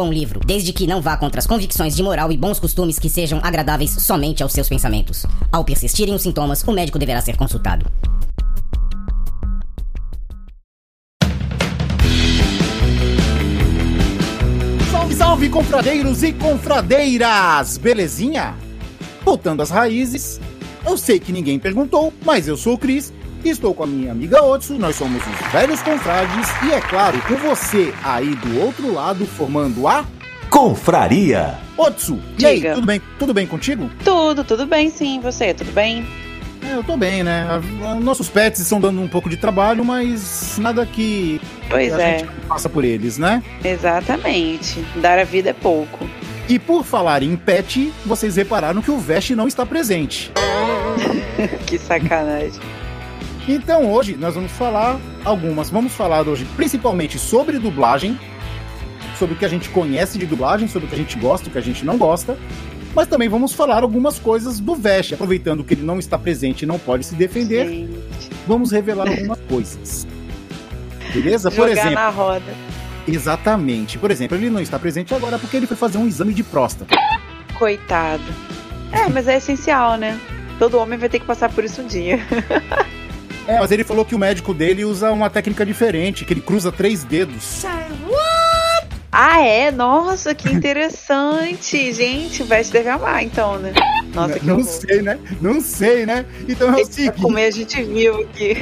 bom livro, desde que não vá contra as convicções de moral e bons costumes que sejam agradáveis somente aos seus pensamentos. Ao persistirem os sintomas, o médico deverá ser consultado. Salve, salve, confradeiros e confradeiras! Belezinha? Voltando às raízes, eu sei que ninguém perguntou, mas eu sou o Cris estou com a minha amiga Otsu, nós somos os velhos confrades e é claro, com você aí do outro lado formando a Confraria. Otsu. E aí, Diga. tudo bem? Tudo bem contigo? Tudo, tudo bem sim. Você, tudo bem? É, eu tô bem, né? A- a- Nossos pets estão dando um pouco de trabalho, mas nada que Pois a é, gente passa por eles, né? exatamente. Dar a vida é pouco. E por falar em pet, vocês repararam que o Vest não está presente. que sacanagem. Então hoje nós vamos falar algumas, vamos falar hoje principalmente sobre dublagem, sobre o que a gente conhece de dublagem, sobre o que a gente gosta, o que a gente não gosta, mas também vamos falar algumas coisas do Vest, aproveitando que ele não está presente e não pode se defender, Gente, vamos revelar algumas coisas. Beleza? Por jogar exemplo, na roda. exatamente. Por exemplo, ele não está presente agora porque ele foi fazer um exame de próstata. Coitado. É, mas é essencial, né? Todo homem vai ter que passar por isso um dia. É, mas ele falou que o médico dele usa uma técnica diferente, que ele cruza três dedos. Ah, é? Nossa, que interessante. Gente, o Veste deve amar, então, né? Nossa, que não horror. sei, né? Não sei, né? Então é o vai seguinte. comer a gente vivo aqui.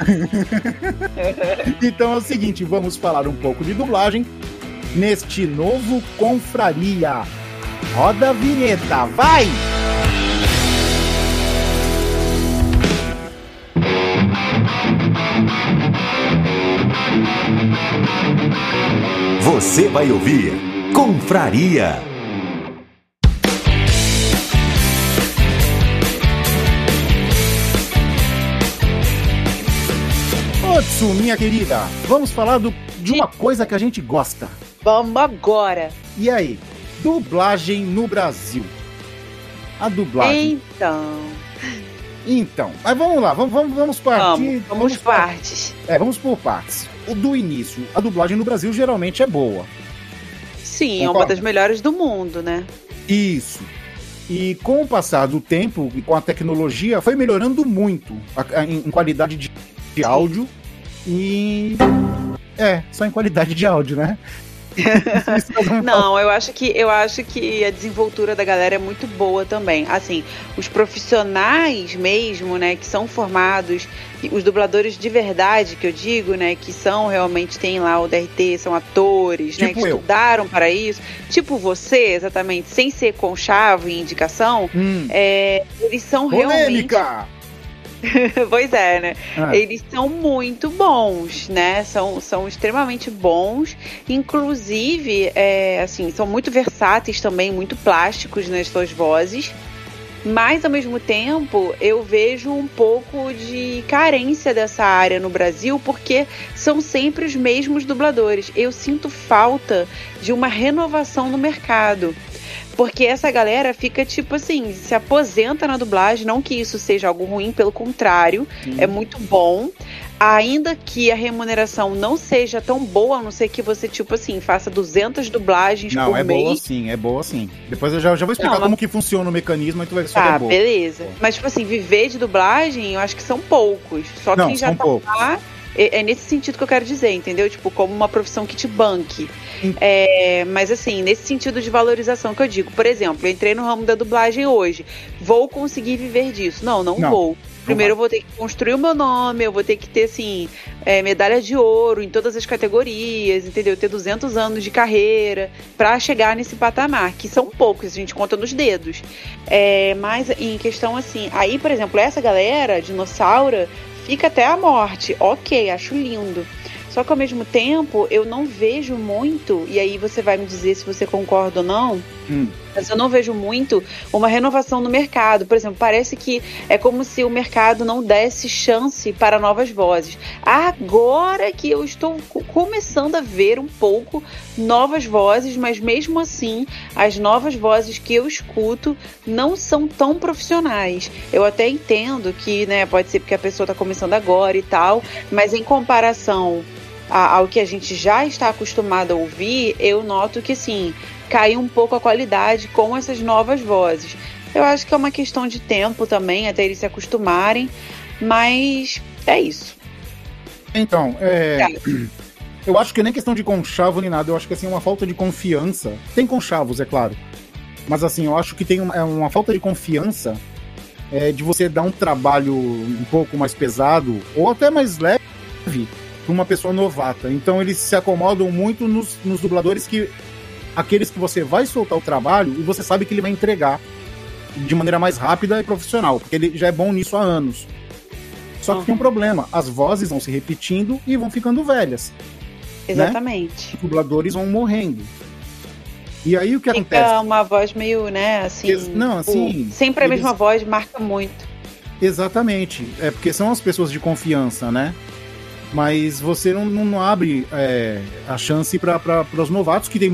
Então é o seguinte, vamos falar um pouco de dublagem neste novo Confraria. Roda a vinheta, vai! Você vai ouvir Confraria. Otsu, minha querida, vamos falar do- de uma coisa que a gente gosta. Vamos agora. E aí? Dublagem no Brasil. A dublagem. Então, Então, mas vamos lá, vamos, vamos, vamos partir. vamos, vamos par- partes. É, vamos por partes. O do início, a dublagem no Brasil geralmente é boa. Sim, é uma Concorda? das melhores do mundo, né? Isso. E com o passar do tempo e com a tecnologia, foi melhorando muito a- a- em, em qualidade de, de áudio e. É, só em qualidade de áudio, né? Não, eu acho que eu acho que a desenvoltura da galera é muito boa também. Assim, os profissionais mesmo, né, que são formados, os dubladores de verdade, que eu digo, né, que são realmente tem lá o DRT, são atores, né, Tipo que eu. estudaram para isso. Tipo você, exatamente, sem ser conchavo e indicação, Hum, é, eles são realmente polêmica! pois é, né? Ah, Eles são muito bons, né? São, são extremamente bons. Inclusive, é, assim, são muito versáteis também, muito plásticos nas suas vozes. Mas, ao mesmo tempo, eu vejo um pouco de carência dessa área no Brasil, porque são sempre os mesmos dubladores. Eu sinto falta de uma renovação no mercado. Porque essa galera fica, tipo assim, se aposenta na dublagem. Não que isso seja algo ruim, pelo contrário, é muito bom. Ainda que a remuneração não seja tão boa, a não ser que você, tipo assim, faça 200 dublagens Não, por é mês. boa sim, é boa sim. Depois eu já, já vou explicar Não, mas- como que funciona o mecanismo e tu vai ver que Tá, é boa. beleza. Mas, tipo assim, viver de dublagem, eu acho que são poucos. Só Não, quem já tá poucos. lá. É, é nesse sentido que eu quero dizer, entendeu? Tipo, como uma profissão que te banque. É, mas assim, nesse sentido de valorização que eu digo. Por exemplo, eu entrei no ramo da dublagem hoje. Vou conseguir viver disso? Não, não, Não. vou. Primeiro eu vou ter que construir o meu nome, eu vou ter que ter, assim, é, medalha de ouro em todas as categorias, entendeu? Ter 200 anos de carreira para chegar nesse patamar, que são poucos, a gente conta nos dedos. É, mas em questão assim, aí, por exemplo, essa galera, dinossauro, fica até a morte. Ok, acho lindo. Só que ao mesmo tempo eu não vejo muito, e aí você vai me dizer se você concorda ou não, Hum. Mas eu não vejo muito uma renovação no mercado. Por exemplo, parece que é como se o mercado não desse chance para novas vozes. Agora que eu estou co- começando a ver um pouco novas vozes, mas mesmo assim, as novas vozes que eu escuto não são tão profissionais. Eu até entendo que, né, pode ser porque a pessoa está começando agora e tal, mas em comparação ao que a gente já está acostumado a ouvir, eu noto que sim, caiu um pouco a qualidade com essas novas vozes. Eu acho que é uma questão de tempo também, até eles se acostumarem, mas é isso. Então, é, eu acho que nem questão de conchavo nem nada, eu acho que assim, é uma falta de confiança. Tem conchavos, é claro. Mas assim, eu acho que tem uma, é uma falta de confiança é, de você dar um trabalho um pouco mais pesado, ou até mais leve, para uma pessoa novata. Então eles se acomodam muito nos, nos dubladores que. Aqueles que você vai soltar o trabalho e você sabe que ele vai entregar de maneira mais rápida e profissional, porque ele já é bom nisso há anos. Só que tem um problema, as vozes vão se repetindo e vão ficando velhas. Exatamente. Os dubladores vão morrendo. E aí o que Fica acontece? uma voz meio, né, assim. Não, assim, tipo, sempre a eles- mesma voz marca muito. Exatamente. É porque são as pessoas de confiança, né? Mas você não, não- abre é, a chance para os novatos, que tem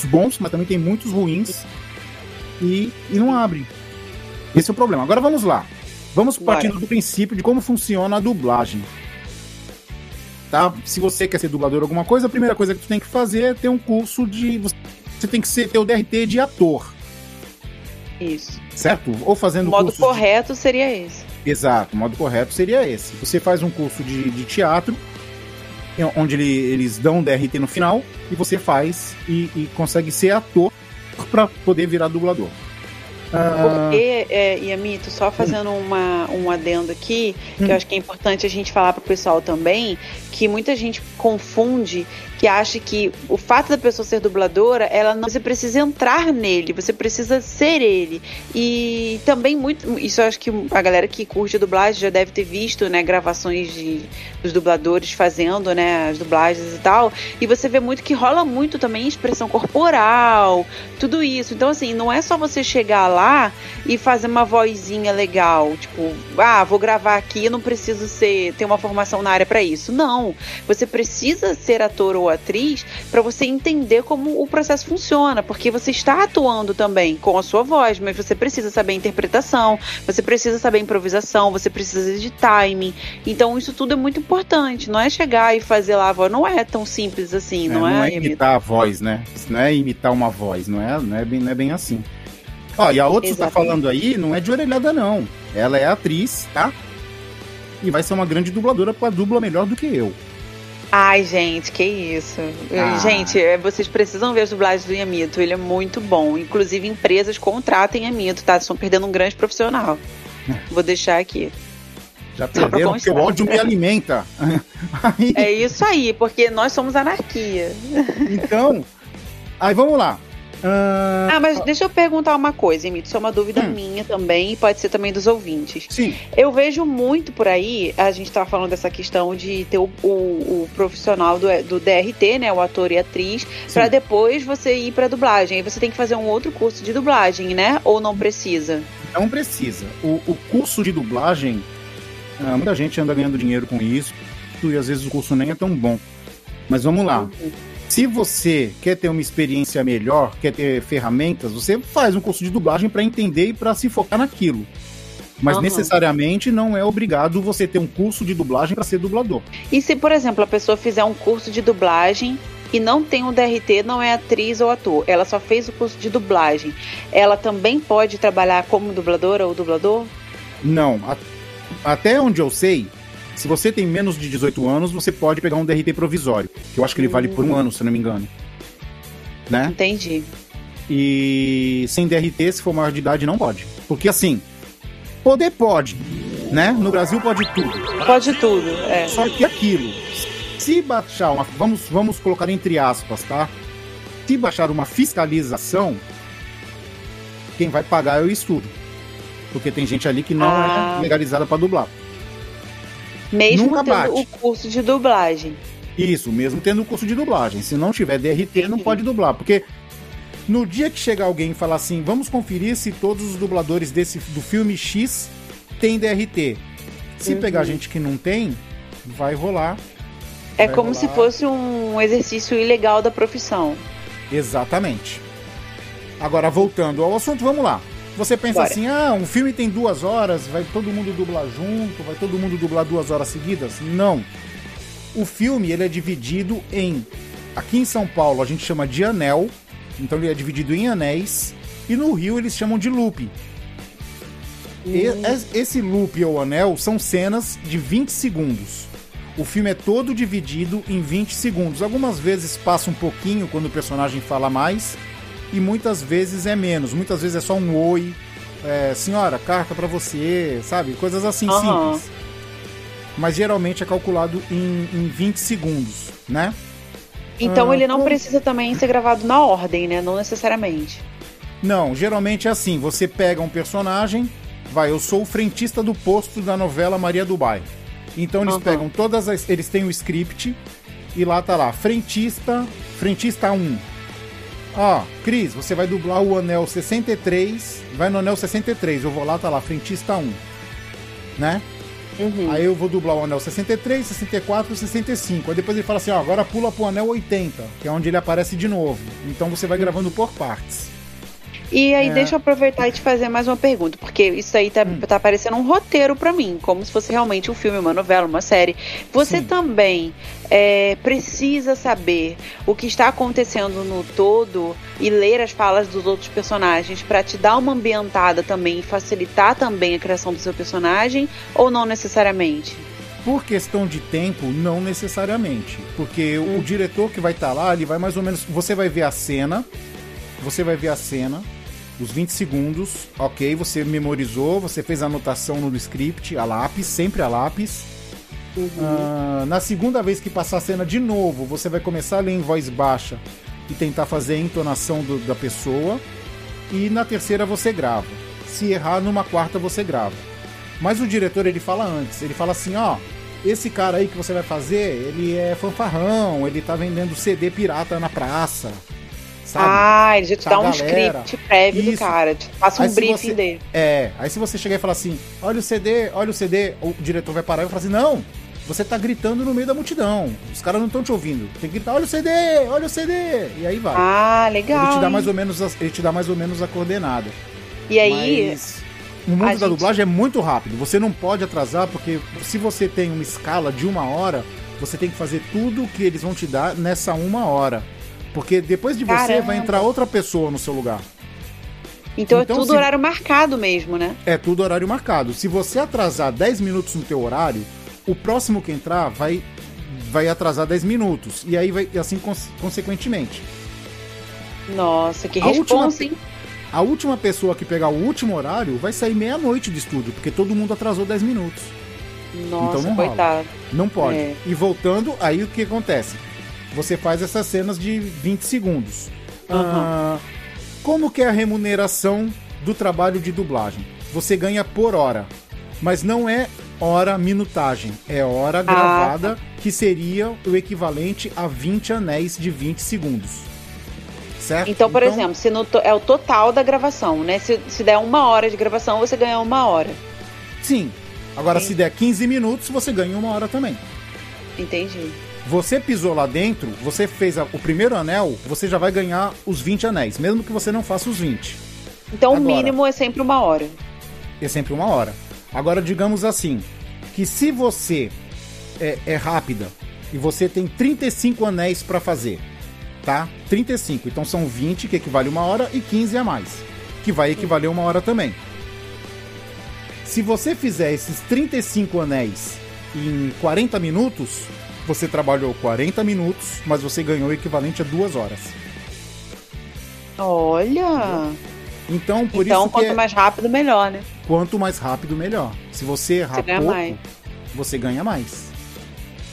muitos bons, mas também tem muitos ruins. E, e não abre. Esse é o problema. Agora vamos lá. Vamos partindo do princípio de como funciona a dublagem. Tá? Se você quer ser dublador ou alguma coisa, a primeira coisa que tu tem que fazer é ter um curso de. Você tem que ser, ter o DRT de ator, Isso. certo? Ou fazendo O modo curso de- correto seria esse. Exato, o modo correto seria esse. Você faz um curso de, de teatro, onde ele- eles dão DRT no final, e você faz e, e consegue ser ator para poder virar dublador. Ah, Porque, é, Yamito, só fazendo uma, um adendo aqui, que Hum. eu acho que é importante a gente falar pro pessoal também, que muita gente confunde, que acha que o fato da pessoa ser dubladora, ela não você precisa entrar nele, você precisa ser ele. E também muito, isso eu acho que a galera que curte dublagem já deve ter visto, né, gravações de, dos dubladores fazendo, né, as dublagens e tal, e você vê muito que rola muito também expressão corporal, tudo isso. Então, assim, não é só você chegar lá e fazer uma vozinha legal, tipo, ah, vou gravar aqui, não preciso ser ter uma formação na área para isso. Não, você precisa ser ator ou atriz para você entender como o processo funciona, porque você está atuando também com a sua voz, mas você precisa saber interpretação, você precisa saber improvisação, você precisa de timing. Então, isso tudo é muito importante. Não é chegar e fazer lá a voz, não é tão simples assim, é, não, é? Yamito? imitar a voz, né? Isso não é imitar uma voz, não é, não é, bem, não é bem assim. Ó, e a outra que tá Exatamente. falando aí não é de orelhada, não. Ela é atriz, tá? E vai ser uma grande dubladora, porque ela dubla melhor do que eu. Ai, gente, que isso. Ah. Gente, é, vocês precisam ver as dublagens do Yamito. Ele é muito bom. Inclusive, empresas contratem Yamito, tá? Estão perdendo um grande profissional. Vou deixar aqui. Já perderam, porque o ódio me alimenta. Aí, É isso aí, porque nós somos anarquia. então, aí vamos lá. Ah, Ah, mas deixa eu perguntar uma coisa, Yamito. Isso é uma dúvida Hum. minha também e pode ser também dos ouvintes. sim, Eu vejo muito por aí, a gente tava falando dessa questão de ter o, o- o profissional do, do DRT, né? O ator e atriz, pra depois você ir pra dublagem. Aí você tem que fazer um outro curso de dublagem, né? Ou não precisa? não precisa. O, o curso de dublagem, ah, muita gente anda ganhando dinheiro com isso, e às vezes o curso nem é tão bom. Mas vamos lá. Se você quer ter uma experiência melhor, quer ter ferramentas, você faz um curso de dublagem para entender e para se focar naquilo. Mas Aham. necessariamente não é obrigado você ter um curso de dublagem para ser dublador. E se, por exemplo, a pessoa fizer um curso de dublagem e não tem um DRT, não é atriz ou ator, ela só fez o curso de dublagem, ela também pode trabalhar como dubladora ou dublador? Não. a- até onde eu sei, se você tem menos de 18 anos, você pode pegar um DRT provisório. Que eu acho que ele vale por um ano, se não me engano. Né? Entendi. E sem DRT, se for maior de idade, não pode. Porque assim, poder pode. né? No Brasil pode tudo. Pode tudo, é. Só que aquilo, se baixar uma. Vamos, vamos colocar entre aspas, tá? Se baixar uma fiscalização, quem vai pagar é o estudo. Porque tem gente ali que não Ah. é legalizada para dublar. Mesmo Nunca tendo bate. o curso de dublagem. Isso, mesmo tendo o curso de dublagem. Se não tiver DRT, não pode dublar. Porque no dia que chegar alguém e falar assim, vamos conferir se todos os dubladores desse, do filme X têm DRT. Se Uhum. pegar gente que não tem, vai rolar. É Vai como rolar. se fosse um exercício ilegal da profissão. Exatamente. Agora, voltando ao assunto, vamos lá. Você pensa Bora. assim, ah, um filme tem duas horas, vai todo mundo dublar junto, vai todo mundo dublar duas horas seguidas? Não. O filme, ele é dividido em... Aqui em São Paulo, a gente chama de anel, então ele é dividido em anéis, e no Rio eles chamam de loop. E- es- Esse loop ou anel são cenas de 20 segundos. O filme é todo dividido em 20 segundos. Algumas vezes passa um pouquinho quando o personagem fala mais, e muitas vezes é menos. Muitas vezes é só um oi, é, senhora, carta pra você, sabe? Coisas assim Aham. simples. Mas geralmente é calculado em, em 20 segundos, né? Então Ah, ele não como- precisa também ser gravado na ordem, né? Não necessariamente. Não, geralmente é assim: você pega um personagem, vai, eu sou o frentista do posto da novela Maria do Bairro. Então eles Aham. pegam todas as. Eles têm o script e lá tá lá, frentista, frentista 1. Ó, Cris, você vai dublar o anel 63, vai no anel 63, eu vou lá, tá lá, frentista 1. Né? Uhum. Aí eu vou dublar o anel 63, 64 e 65. Aí depois ele fala assim, ó, agora pula pro anel 80, que é onde ele aparece de novo. Então você vai gravando por partes. E aí, É. deixa eu aproveitar e te fazer mais uma pergunta, porque isso aí tá, Hum. tá parecendo um roteiro pra mim, como se fosse realmente um filme, uma novela, uma série. Você Sim. também é, precisa saber o que está acontecendo no todo e ler as falas dos outros personagens pra te dar uma ambientada também e facilitar também a criação do seu personagem, ou não necessariamente? Por questão de tempo, não necessariamente. Porque o- o diretor que vai estar lá, ele vai mais ou menos. Você vai ver a cena. Você vai ver a cena. Os 20 segundos, ok, você memorizou, você fez a anotação no script, a lápis, sempre a lápis. Ah, na segunda vez que passar a cena de novo, você vai começar a ler em voz baixa e tentar fazer a entonação do- da pessoa. E na terceira você grava. Se errar, numa quarta você grava. Mas o diretor ele fala antes, ele fala assim, ó, esse cara aí que você vai fazer, ele é fanfarrão, ele tá vendendo CD pirata na praça. Sabe? Ah, ele já te dá um galera. script prévio do Isso. cara, te passa um Aí briefing você- dele. É, aí se você chegar e falar assim, olha o CD, olha o CD, o diretor vai parar e vai falar assim, não, você tá gritando no meio da multidão, os caras não estão te ouvindo, tem que gritar, olha o CD, olha o CD, e aí vai. Ah, legal. ele te dá mais ou menos, a, ele te dá mais ou menos a coordenada. E aí, Mas o mundo da gente- dublagem é muito rápido. Você não pode atrasar, porque se você tem uma escala de uma hora, você tem que fazer tudo que eles vão te dar nessa uma hora. Porque depois de você Caramba. vai entrar outra pessoa no seu lugar. então, então, é tudo se- horário marcado mesmo, né? É tudo horário marcado. Se você atrasar 10 minutos no teu horário, o próximo que entrar vai vai atrasar 10 minutos. E aí vai assim cons- consequentemente. Nossa, que A última responsa, hein? A última pessoa que pegar o último horário vai sair meia-noite do estúdio, porque todo mundo atrasou 10 minutos. Nossa, então não rola. coitado. Não pode. É. E voltando, aí o que acontece? Você faz essas cenas de 20 segundos. Ah, como que é a remuneração do trabalho de dublagem? Você ganha por hora, mas não é hora minutagem, é hora gravada, que seria o equivalente a 20 anéis de 20 segundos. Certo? Então, por exemplo, se no é o total da gravação, né? Se, se der uma hora de gravação, você ganha uma hora. Sim. Agora, Sim. se der 15 minutos, você ganha uma hora também. Entendi. Você pisou lá dentro, você fez a- o primeiro anel, você já vai ganhar os 20 anéis, mesmo que você não faça os 20. Então, o Agora. mínimo é sempre uma hora. É sempre uma hora. Agora, digamos assim, que se você é, é rápida e você tem 35 anéis pra fazer, tá? 35. Então são 20, que equivale a uma hora, e 15 a mais, que vai equivaler a uma hora também. Se você fizer esses 35 anéis em 40 minutos, você trabalhou 40 minutos, mas você ganhou o equivalente a duas horas. Olha! Então, por então, isso que quanto é- mais rápido, melhor, né? quanto mais rápido, melhor. Se você errar Você ganha pouco, mais. você ganha mais.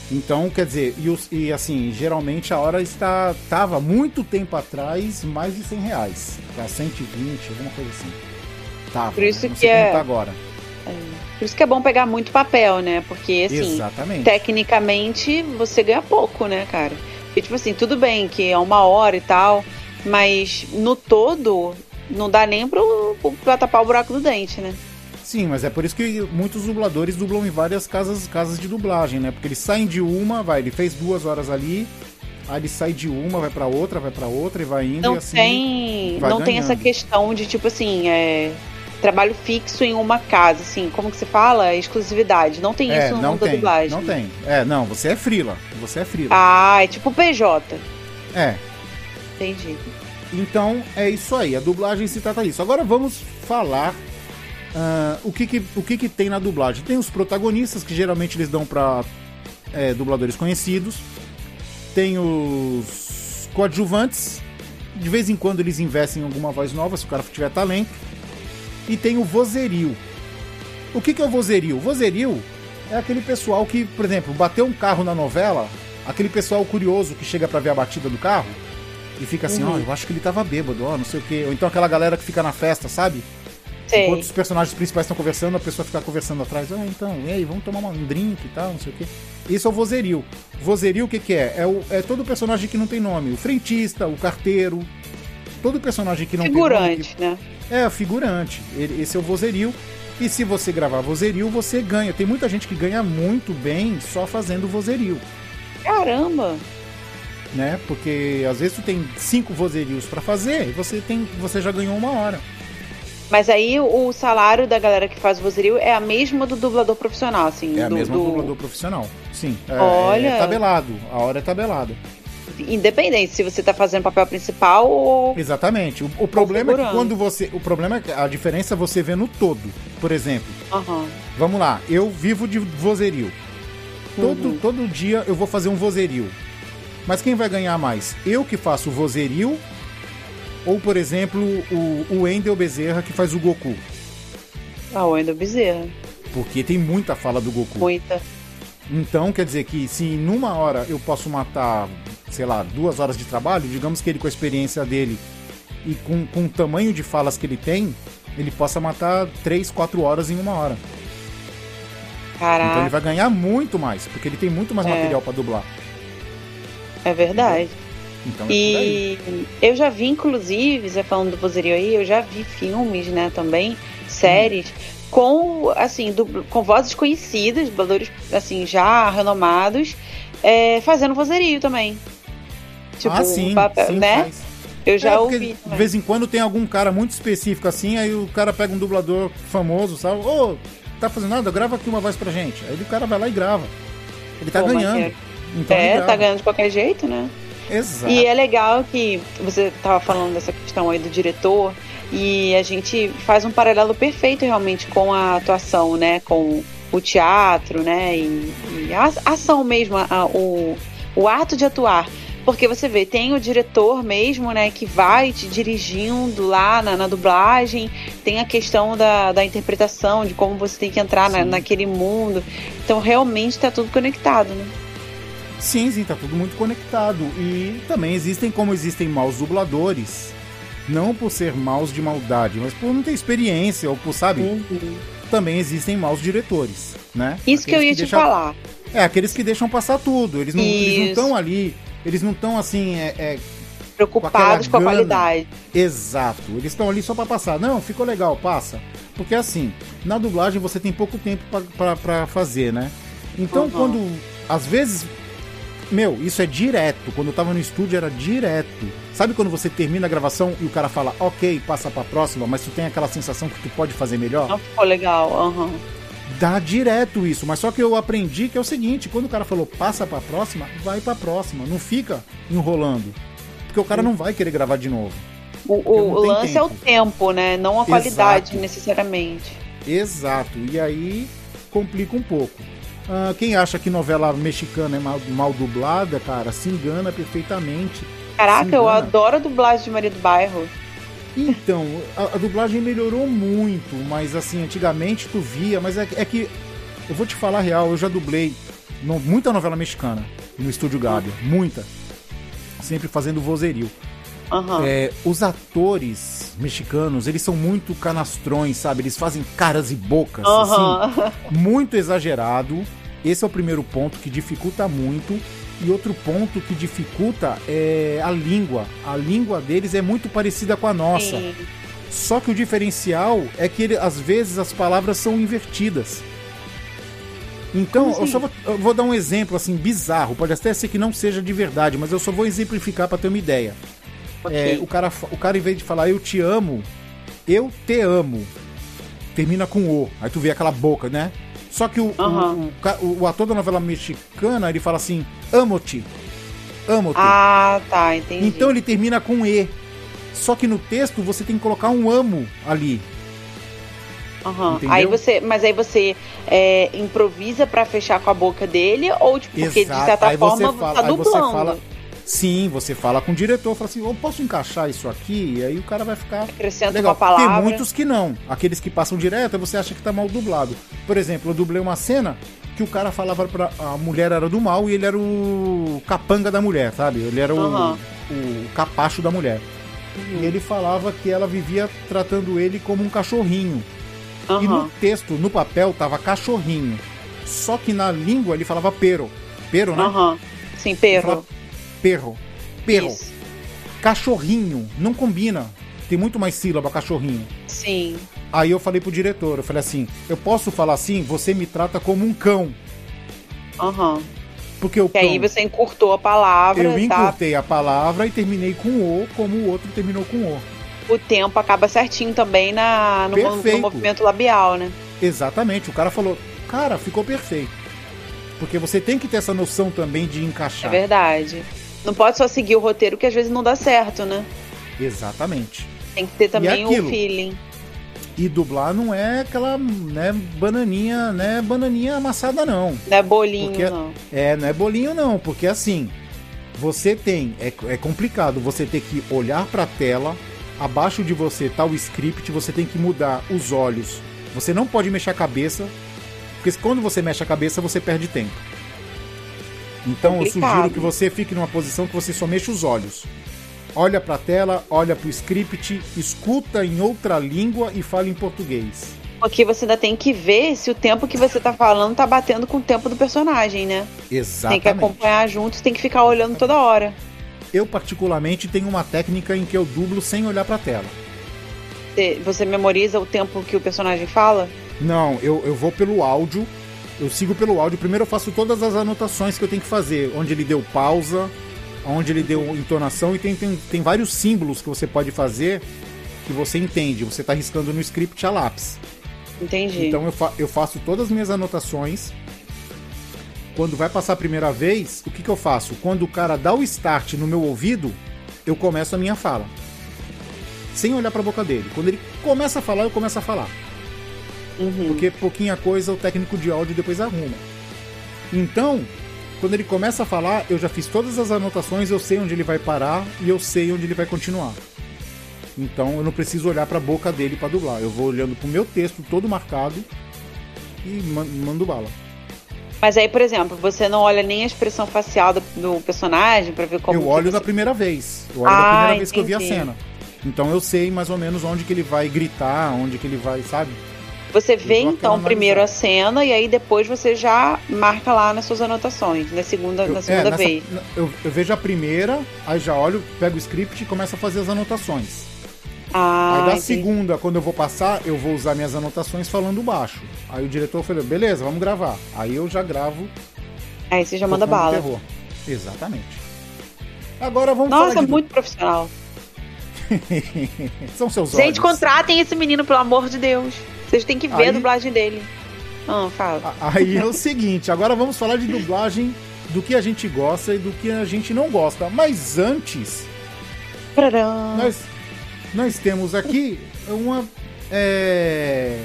Então, quer dizer, e, e assim, geralmente a hora está tava muito tempo atrás mais de 100 reais. Tá 120, alguma coisa assim. Tava. Por isso não que é- tá agora. Por isso que é bom pegar muito papel, né? Porque, assim, Exatamente. tecnicamente você ganha pouco, né, cara? E, tipo assim, tudo bem que é uma hora e tal, mas no todo não dá nem pro, pra tapar o buraco do dente, né? Sim, mas é por isso que muitos dubladores dublam em várias casas, casas de dublagem, né? Porque eles saem de uma, vai, ele fez duas horas ali, aí ele sai de uma, vai pra outra, vai pra outra e vai indo Não e assim. tem, não tem essa ganhando. questão de tipo assim, é, trabalho fixo em uma casa, assim, como que se fala? Exclusividade. Não tem É, isso no não mundo da tem, dublagem. não tem. É, não, você é frila, você é frila. Ah, é tipo PJ. É, Entendi. Então é isso aí, a dublagem se trata disso. Agora vamos falar ah, o, que, que, o que, que tem na dublagem. Tem os protagonistas, que geralmente eles dão para dubladores conhecidos. Tem os coadjuvantes, de vez em quando eles investem em alguma voz nova, se o cara tiver talento. E tem o vozerio. O que, que é o vozerio? O vozerio é aquele pessoal que, por exemplo, bateu um carro na novela, aquele pessoal curioso que chega pra ver a batida do carro e fica assim, ó, Uhum. eu acho que ele tava bêbado, ó, não sei o quê. Ou então aquela galera que fica na festa, sabe? Sei. Enquanto os personagens principais estão conversando, a pessoa fica conversando atrás, ah, então, e aí, vamos tomar um drink e tal, não sei o quê. Isso é o vozerio. Vozerio, o que que é? É, o- é todo personagem que não tem nome. O frentista, o carteiro, todo personagem que não tem nome. Figurante, né? É, figurante. Ele- Esse é o vozerio. E se você gravar vozerio, você ganha. Tem muita gente que ganha muito bem só fazendo vozerio, Caramba! né? Porque às vezes tu tem cinco vozerios pra fazer e você tem, você já ganhou uma hora. Mas aí o salário da galera que faz vozerio é a mesma do dublador profissional, assim. É a do, mesma do- dublador profissional. Sim. É, Olha. é tabelado. A hora é tabelada. Independente se você tá fazendo papel principal ou. Exatamente. O, o problema é que quando você. O problema é que a diferença é você ver no todo. Por exemplo, Aham. vamos lá, eu vivo de vozerio. Todo, Uhum. todo dia eu vou fazer um vozerio. Mas quem vai ganhar mais? Eu que faço o vozerio? Ou, por exemplo, o, o Wendel Bezerra que faz o Goku? Ah, o Wendel Bezerra. Porque tem muita fala do Goku. Muita. Então quer dizer que se numa hora eu posso matar, sei lá, duas horas de trabalho, digamos que ele com a experiência dele e com, com o tamanho de falas que ele tem, ele possa matar três, quatro horas em uma hora. Então ele Caraca, vai ganhar muito mais, porque ele tem muito mais É. material pra dublar. é verdade. Então é. E eu já vi, inclusive, você falando do vozerio aí, eu já vi filmes, né, também, séries, com, assim, com vozes conhecidas, dubladores, assim, já renomados, é, fazendo vozerio também. Tipo, ah, sim, um papel, sim, né? faz. Eu já É, ouvi De vez em quando tem algum cara muito específico assim, aí o cara pega um dublador famoso, sabe? Ô, tá fazendo nada? Grava aqui uma voz pra gente. Aí o cara vai lá e grava. Ele tá Pô, ganhando. maneiro. Então É, tá ganhando de qualquer jeito, né? Exato. E é legal que você tava falando dessa questão aí do diretor e a gente faz um paralelo perfeito realmente com a atuação, né? Com o teatro, né? E, e a a ação mesmo, a- o, o ato de atuar. Porque você vê, tem o diretor mesmo, né, que vai te dirigindo lá na, na dublagem, tem a questão da, da interpretação, de como você tem que entrar na, naquele mundo. Então realmente tá tudo conectado, né? Sim, sim, tá tudo muito conectado. E também existem como existem maus dubladores. Não por ser maus de maldade, mas por não ter experiência, ou por, sabe? Uhum. Também existem maus diretores, né? Isso que eu ia Aqueles te deixam- falar. É, aqueles que deixam passar tudo. Eles não estão ali. Eles não estão assim. É, é, Preocupados com, aquela a qualidade. Exato. Eles estão ali só pra passar. Não, ficou legal, passa. Porque assim, na dublagem você tem pouco tempo pra fazer, né? Então Uhum. quando. Às vezes. Meu, isso é direto. Quando eu tava no estúdio era direto. Sabe quando você termina a gravação e o cara fala, ok, passa pra próxima, mas tu tem aquela sensação que tu pode fazer melhor? Não ficou legal. aham. Dá direto isso, mas só que eu aprendi que é o seguinte, quando o cara falou passa pra próxima, vai pra próxima, não fica enrolando. Porque o cara não vai querer gravar de novo. O, o- o lance é o tempo. tempo, né? Não a qualidade, Exato. necessariamente. Exato. E aí complica um pouco. Ah, quem acha que novela mexicana é mal, mal dublada, cara, se engana perfeitamente. Caraca, Se eu engana. adoro a dublagem de Maria do Bairro. Então, a, a dublagem melhorou muito, mas assim, antigamente tu via, mas é, é que eu vou te falar a real, eu já dublei no- muita novela mexicana no estúdio Gávea, muita. Sempre fazendo vozerio. Aham. É, os atores mexicanos, eles são muito canastrões, sabe? Eles fazem caras e bocas, assim, Aham. muito exagerado. Esse é o primeiro ponto que dificulta muito. E outro ponto que dificulta é a língua. A língua deles é muito parecida com a nossa. Sim. Só que o diferencial é que ele- às vezes as palavras são invertidas. Então, eu assim? só vou, eu vou dar um exemplo assim bizarro. Pode até ser que não seja de verdade, mas eu só vou exemplificar para ter uma ideia. Ok. É, o, cara, o cara, em vez de falar eu te amo, eu te amo. Termina com o. Aí tu vê aquela boca, né? Só que o, Aham. o, o- o ator da novela mexicana, ele fala assim, amo-te. Amo-te. Ah, tá, entendi. então ele termina com E. Só que no texto você tem que colocar um amo ali. Aham. entendeu? Aí você, mas aí você é, improvisa pra fechar com a boca dele ou tipo porque de Exato. certa Aí você forma fala- tá aí você dublando. fala- Sim, você fala com o diretor, fala assim, eu posso encaixar isso aqui? E aí o cara vai ficar Acrescenta Legal. uma palavra. Tem muitos que não. Aqueles que passam direto, você acha que tá mal dublado. Por exemplo, eu dublei uma cena que o cara falava pra. A mulher era do mal e ele era o capanga da mulher, sabe? Ele era o, Aham. o capacho da mulher. E ele falava que ela vivia tratando ele como um cachorrinho. Aham. E no texto, no papel, tava cachorrinho. Só que na língua ele falava pero. Pero, né? Aham. Sim, Ele perro. perro. Isso. Cachorrinho. Não combina. Tem muito mais sílaba cachorrinho. Sim. Aí eu falei pro diretor, eu falei assim, eu posso falar assim, você me trata como um cão. Aham. Porque o E cão, aí você encurtou a palavra, eu tá? encurtei a palavra e terminei com o, como o outro terminou com o. O tempo acaba certinho também na, no, no movimento labial, né? Exatamente, o cara falou, cara, ficou perfeito. Porque você tem que ter essa noção também de É encaixar. verdade. Não pode só seguir o roteiro que às vezes não dá certo, né? Exatamente. Tem que ter também o feeling. E dublar não é aquela, né, bananinha, né, bananinha amassada não. Não é bolinho, Porque- não. É, não é bolinho não, porque assim, você tem, é, é complicado, você ter que olhar pra tela, abaixo de você tá o script, você tem que mudar os olhos. Você não pode mexer a cabeça, porque quando você mexe a cabeça, você perde tempo. Então eu sugiro que você fique numa posição que você só mexa os olhos. Olha pra tela, olha pro script, escuta em outra língua e fala em português. Porque você ainda tem que ver se o tempo que você tá falando tá batendo com o tempo do personagem, né? Tem que Exatamente. acompanhar junto, tem que ficar olhando toda hora. Eu particularmente tenho uma técnica em que eu dublo sem olhar pra tela. Você- Você memoriza o tempo que o personagem fala? Não, eu, eu vou pelo áudio. Eu sigo pelo áudio. Primeiro eu faço todas as anotações que eu tenho que fazer. Onde ele deu pausa, onde ele deu entonação. E tem, tem, tem vários símbolos que você pode fazer que você entende. Você tá riscando no script a lápis. Entendi. Então eu, fa eu faço todas as minhas anotações. Quando vai passar a primeira vez, o que, que eu faço? Quando o cara dá o start no meu ouvido, eu começo a minha fala. Sem olhar pra boca dele. Quando ele começa a falar, eu começo a falar. Uhum. Porque pouquinha coisa o técnico de áudio depois arruma. Então, quando ele começa a falar, eu já fiz todas as anotações, eu sei onde ele vai parar e eu sei onde ele vai continuar. Então eu não preciso olhar pra boca dele pra dublar. Eu vou olhando pro meu texto todo marcado e man- mando bala. Mas aí, por exemplo, você não olha nem a expressão facial do, do personagem pra ver como. eu que olho você... na primeira vez. Eu olho Ah, na primeira vez que eu vi a entendi. cena. Então eu sei mais ou menos onde que ele vai gritar, onde que ele vai, sabe? Você vê então primeiro a cena e aí depois você já marca lá nas suas anotações, na segunda, Eu, na é, segunda nessa- vez. eu, eu vejo a primeira, aí já olho, pego o script e começo a fazer as anotações. Ah, Aí da entendi. segunda, quando eu vou passar, eu vou usar minhas anotações falando baixo. Aí o diretor falou, beleza, vamos gravar. Aí eu já gravo. Aí você já manda bala. terror. Exatamente. Agora vamos Nossa, falar de... muito profissional. São seus olhos. Gente, contratem esse menino, pelo amor de Deus. Vocês têm que ver Aí- a dublagem dele. Ah, fala. Aí é o seguinte, agora vamos falar de dublagem do que a gente gosta e do que a gente não gosta. Mas antes, nós, nós temos aqui uma. É...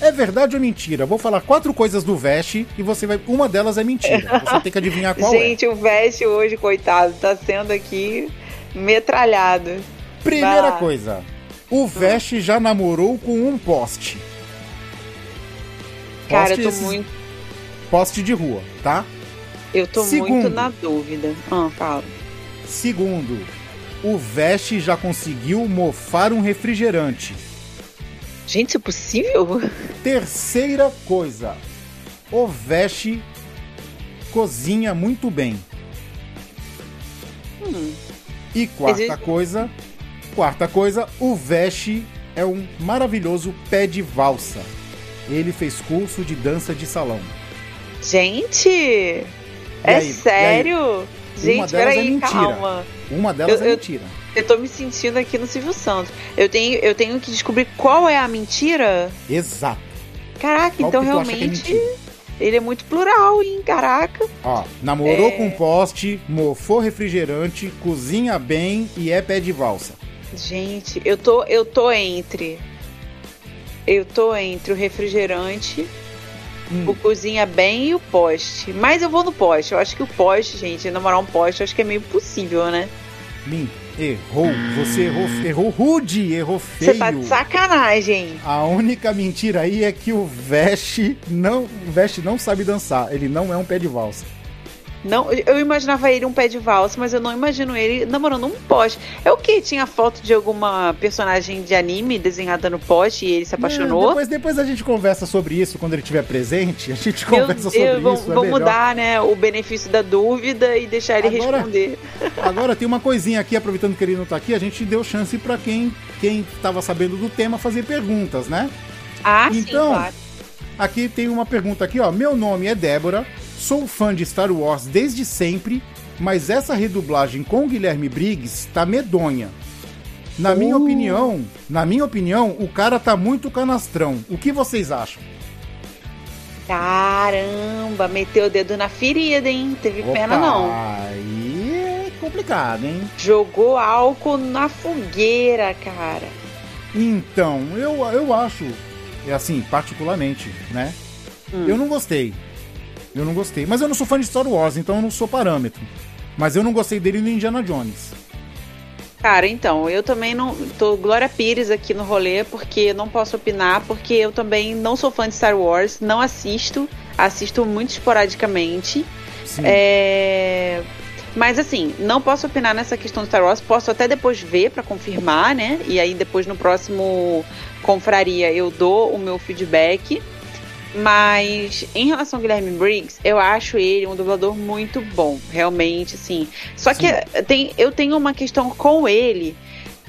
é verdade ou mentira? Vou falar quatro coisas do Vest e você vai. Uma delas é mentira. Você tem que adivinhar qual é. Gente, o Veste hoje, coitado, tá sendo aqui metralhado. Primeira coisa. O Veste já namorou com um poste. Cara, eu tô muito. Poste de rua, tá? Eu tô Segundo. muito na dúvida. Ah, fala. Segundo, o Veste já conseguiu mofar um refrigerante. Gente, isso é possível? Terceira coisa, o Veste cozinha muito bem. Hum. E quarta Existe- coisa, quarta coisa, o Veste é um maravilhoso pé de valsa. Ele fez curso de dança de salão. Gente! E é aí? Sério? Gente, peraí, é calma. Uma delas Eu- é eu- mentira. Eu tô me sentindo aqui no Silvio Santos. Eu tenho, eu tenho que descobrir qual é a mentira. Exato. Caraca, Qual então é realmente ele é muito plural, hein? Caraca. Ó, namorou É. com poste, mofou refrigerante, cozinha bem e é pé de valsa. Gente, eu tô, eu tô entre. Eu tô entre o refrigerante, Hum. o cozinha bem e o poste. Mas eu vou no poste. Eu acho que o poste, gente, namorar um poste, eu acho que é meio possível, né? Errou. Você errou, errou rude, errou Você feio. tá de sacanagem. A única mentira aí é que o Veste não, o Veste não sabe dançar. Ele não é um pé de valsa. Não, eu imaginava ele um pé de valsa, mas eu não imagino ele namorando um poste. É o que? Tinha foto de alguma personagem de anime desenhada no poste e ele se Não, apaixonou? depois, depois a gente conversa sobre isso quando ele estiver presente. A gente conversa sobre Deus, vamos, isso. é vamos melhor. dar, né, o benefício da dúvida e deixar ele Agora- responder. Agora tem uma coisinha aqui, aproveitando que ele não tá aqui, a gente deu chance pra quem quem tava sabendo do tema fazer perguntas, né? Ah, sim, Então, claro. Aqui tem uma pergunta aqui, ó. Meu nome é Débora, sou fã de Star Wars desde sempre, mas essa redublagem com o Guilherme Briggs tá medonha. Na minha Uh. opinião, na minha opinião, o cara tá muito canastrão. O que vocês acham? Caramba, meteu o dedo na ferida, hein? Teve pena Opa, não. Aí é complicado, hein? Jogou álcool na fogueira, cara. Então, eu, eu acho, é assim, particularmente, né? Hum. Eu não gostei. Eu não gostei. Mas eu não sou fã de Star Wars, então eu não sou parâmetro. Mas eu não gostei dele no Indiana Jones. Cara, então, eu também não. Tô Glória Pires aqui no rolê, porque eu não posso opinar, porque eu também não sou fã de Star Wars, não assisto, assisto muito esporadicamente. Sim. É. Mas assim, não posso opinar nessa questão do Star Wars, posso até depois ver pra confirmar, né? E aí depois no próximo confraria eu dou o meu feedback. Mas em relação ao Guilherme Briggs, eu acho ele um dublador muito bom, realmente, assim. Só que tem, eu tenho uma questão com ele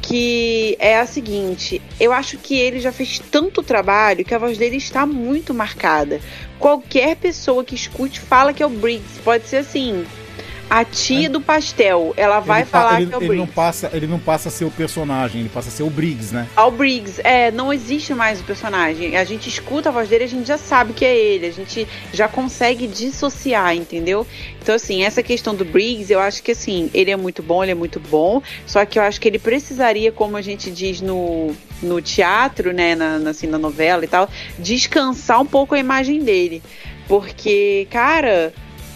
que é a seguinte: eu acho que ele já fez tanto trabalho que a voz dele está muito marcada. Qualquer pessoa que escute fala que é o Briggs. Pode ser assim. A tia do pastel, ela vai Ele falar ele, que é o ele Briggs. não passa, ele não passa a ser o personagem, ele passa a ser o Briggs, né? Ao Briggs, é, não existe mais o personagem. A gente escuta a voz dele, a gente já sabe que é ele, a gente já consegue dissociar, entendeu? Então, assim, essa questão do Briggs, eu acho que assim, ele é muito bom, ele é muito bom, só que eu acho que ele precisaria, como a gente diz no, no teatro, né, na, na, assim, na novela e tal, descansar um pouco a imagem dele. Porque, cara,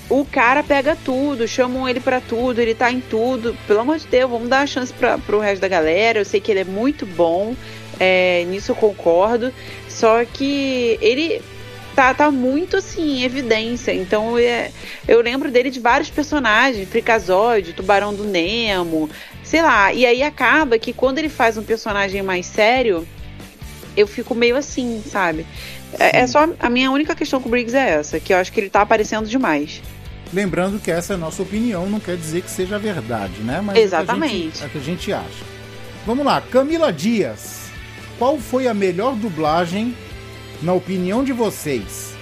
o cara pega tudo, chamam ele pra tudo, ele tá em tudo. Pelo amor de Deus, vamos dar uma chance pra, pro resto da galera. Eu sei que ele é muito bom, é, nisso eu concordo. Só que ele tá, tá muito assim em evidência. Então é, eu lembro dele de vários personagens, Fricazóide, Tubarão do Nemo, sei lá. E aí acaba que quando ele faz um personagem mais sério, eu fico meio assim, sabe? É, é só a minha única questão com o Briggs é essa, que eu acho que ele tá aparecendo demais. Lembrando que essa é a nossa opinião, não quer dizer que seja verdade, né? Mas é o que a Exatamente. gente- É o que a gente acha. Vamos lá, Camila Dias. Qual foi a melhor dublagem, na opinião de vocês?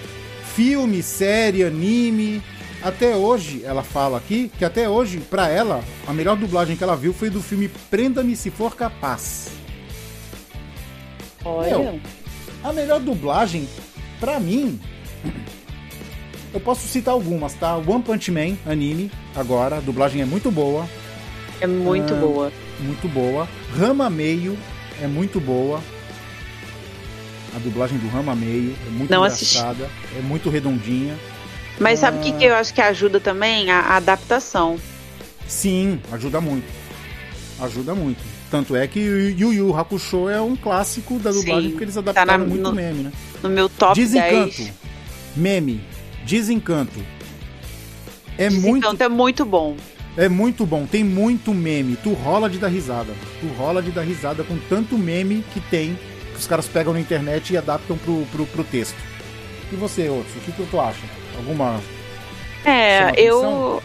Filme, série, anime. Até hoje, ela fala aqui que até hoje, pra ela, a melhor dublagem que ela viu foi do filme Prenda-me se for capaz. Meu, a melhor dublagem, pra mim, eu posso citar algumas, tá? One Punch Man, anime, agora, a dublagem é muito boa, É muito Ah, boa. muito boa. Rama Meio é muito boa. A dublagem do Rama Meio é muito Não assisti. engraçada, é muito redondinha. Mas sabe o que, Ah. que eu acho que ajuda também? A, a adaptação. Sim, ajuda muito. Ajuda muito. Tanto é que Yu Yu Hakusho é um clássico da dublagem Sim, porque eles tá adaptaram na- muito no- meme, né? No meu top Desencanto. 10. Meme. Desencanto. É Desencanto muito, é muito bom. é muito bom. Tem muito meme. Tu rola de dar risada. Tu rola de dar risada com tanto meme que tem que os caras pegam na internet e adaptam pro, pro, pro texto. E você, Otso, o que, que tu acha? Alguma. É, eu.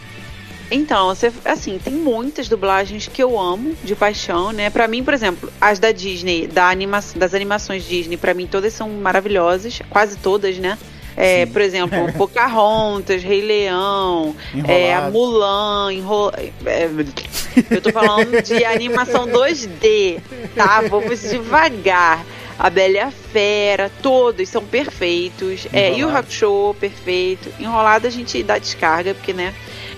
Então, você, assim, tem muitas dublagens que eu amo de paixão, né? Pra mim, por exemplo, as da Disney, da anima das animações Disney, pra mim todas são maravilhosas, quase todas, né? É, por exemplo, Pocahontas, Rei Leão, é, a? Mulan, enro... é, eu tô falando de animação 2D, tá? Vamos devagar. A Bela e a Fera, todos são perfeitos. É, e o. Hakusho, perfeito. Enrolado a gente dá descarga, porque, né?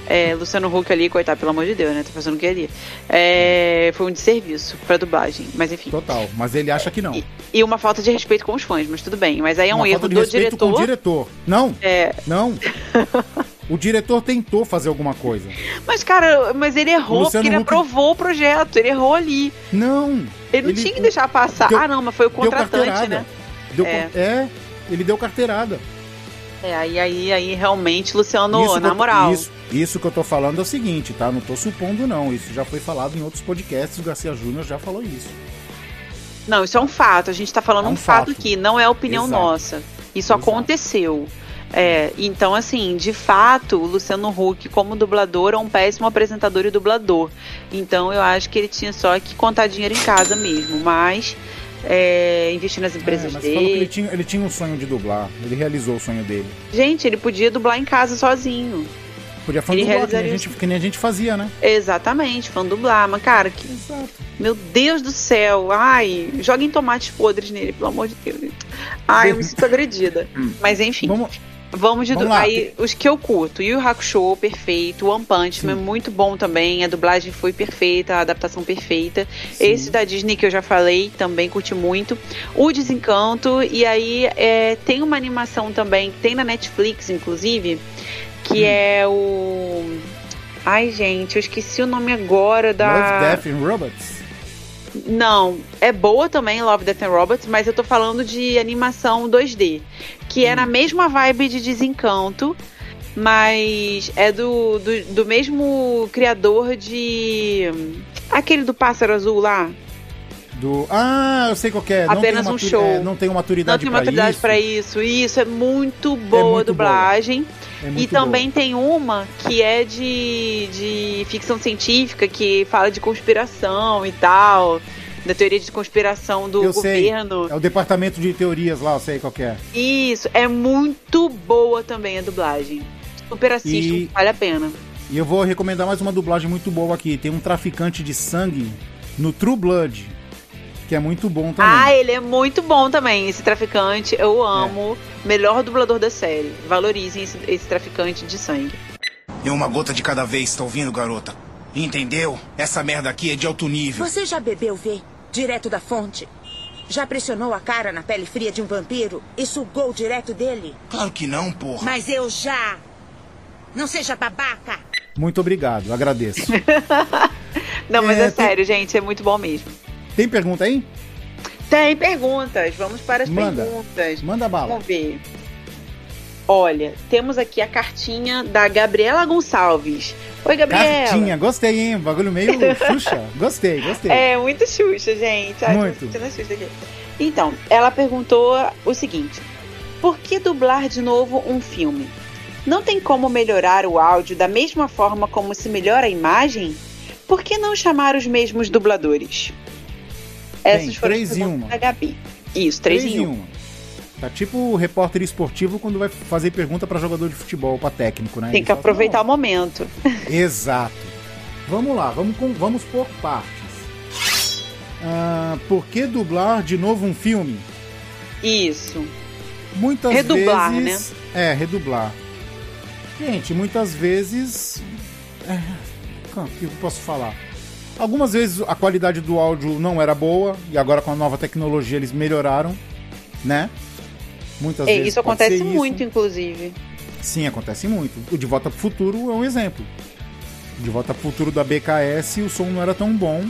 É, Luciano Huck ali, coitado, pelo amor de Deus, né? Tá fazendo o que ali? É, foi um desserviço pra dublagem, mas enfim. Total. Mas ele acha que não. E, e uma falta de respeito com os fãs, mas tudo bem. Mas aí é um Uma erro falta de do respeito com diretor. o diretor. Não, É, não. o diretor tentou fazer alguma coisa. mas, cara, mas ele errou porque ele Huck- aprovou o projeto. Ele errou ali. Não. Ele não Ele- tinha que deixar passar. deu- ah, não, mas foi o contratante, né? Deu É. é. ele deu carteirada. É, aí, aí, aí realmente, Luciano, Isso na moral. Isso, isso que eu tô falando é o seguinte, tá? Não tô supondo, não. Isso já foi falado em outros podcasts. O Garcia Júnior já falou isso. Não, isso é um fato. A gente tá falando É um um fato, fato. aqui, não é opinião Exato. nossa. Isso Exato. aconteceu. É, então, assim, de fato, o Luciano Huck, como dublador, é um péssimo apresentador e dublador. Então, eu acho que ele tinha só que contar dinheiro em casa mesmo. Mas, é, investir nas É, empresas falou que ele dele. tinha, ele tinha um sonho de dublar. Ele realizou o sonho dele. Gente, ele podia dublar em casa sozinho. Podia Ele dublar, que nem, gente, que nem a gente fazia, né? Exatamente, fã dublar. Mas, cara, que Exato. Meu Deus do céu. Ai, joguem tomates podres nele, pelo amor de Deus. Ai, eu me sinto agredida. Mas enfim, vamos, Vamos, de vamos aí os que eu curto. Yu Hakusho, perfeito. One Punch Man, Sim. muito bom também. A dublagem foi perfeita, a adaptação perfeita. Sim. Esse da Disney que eu já falei, também curti muito. O Desencanto, e aí é, tem uma animação também, tem na Netflix, inclusive, que Hum. é o. Ai, gente, eu esqueci o nome agora da. Love, Death and Robots. Não, é boa também Love, Death and Robots, mas eu tô falando de animação 2D, que é na mesma vibe de Desencanto, mas é do, do, do mesmo criador de aquele do pássaro azul lá. Do... Ah, eu sei qual é. Não Apenas tem um maturi- show. é, não tem uma Não maturidade tem pra maturidade isso. pra isso. Isso é muito boa a muito dublagem. É E também tem uma que é de, de ficção científica, que fala de conspiração e tal. Da teoria de conspiração do Eu sei. governo. boa. É o departamento de teorias lá, eu sei qual é. Isso, é muito boa também a dublagem. Super assistam, E- vale a pena. E eu vou recomendar mais uma dublagem muito boa aqui. Tem um traficante de sangue no True Blood, que é muito bom também. Ah, ele é muito bom também, esse traficante. Eu amo. Melhor dublador da série. Valorizem esse, esse traficante de sangue. E uma gota de cada vez, tá ouvindo, garota? Entendeu? Essa merda aqui é de alto nível. Você já bebeu V? Direto da fonte? Já pressionou a cara na pele fria de um vampiro e sugou direto dele? Claro que não, porra. Mas eu já! Não seja babaca! Muito obrigado, agradeço. Não, mas É, é, tem- sério, gente, é muito bom mesmo. Tem pergunta aí? Tem perguntas, vamos para as Manda. perguntas. Manda bala. Vamos ver. Olha, temos aqui a cartinha da Gabriela Gonçalves. Oi, Gabriela. Cartinha, gostei, hein? Bagulho meio Xuxa. Gostei, gostei. É, muito Xuxa, gente. Ai, Muito. Xuxa aqui. Então, ela perguntou o seguinte: Por que dublar de novo um filme? Não tem como melhorar o áudio da mesma forma como se melhora a imagem? Por que não chamar os mesmos dubladores? Essas foram as três em perguntas uma. da Gabi. Isso, três, em um. uma. Tá tipo o repórter esportivo quando vai fazer pergunta pra jogador de futebol, pra técnico, né? Tem que aproveitar o momento. Exato. Vamos lá, vamos, com- vamos por partes. Ah, por que dublar de novo um filme? Isso. Muitas Redublar, vezes. É, redublar. Gente, muitas vezes. É, como que eu posso falar? Algumas vezes a qualidade do áudio não era boa e agora com a nova tecnologia eles melhoraram, né? Muitas É, vezes isso acontece isso. muito, inclusive. Sim, acontece muito. O De Volta pro Futuro é um exemplo. De Volta pro Futuro da BKS, o som não era tão bom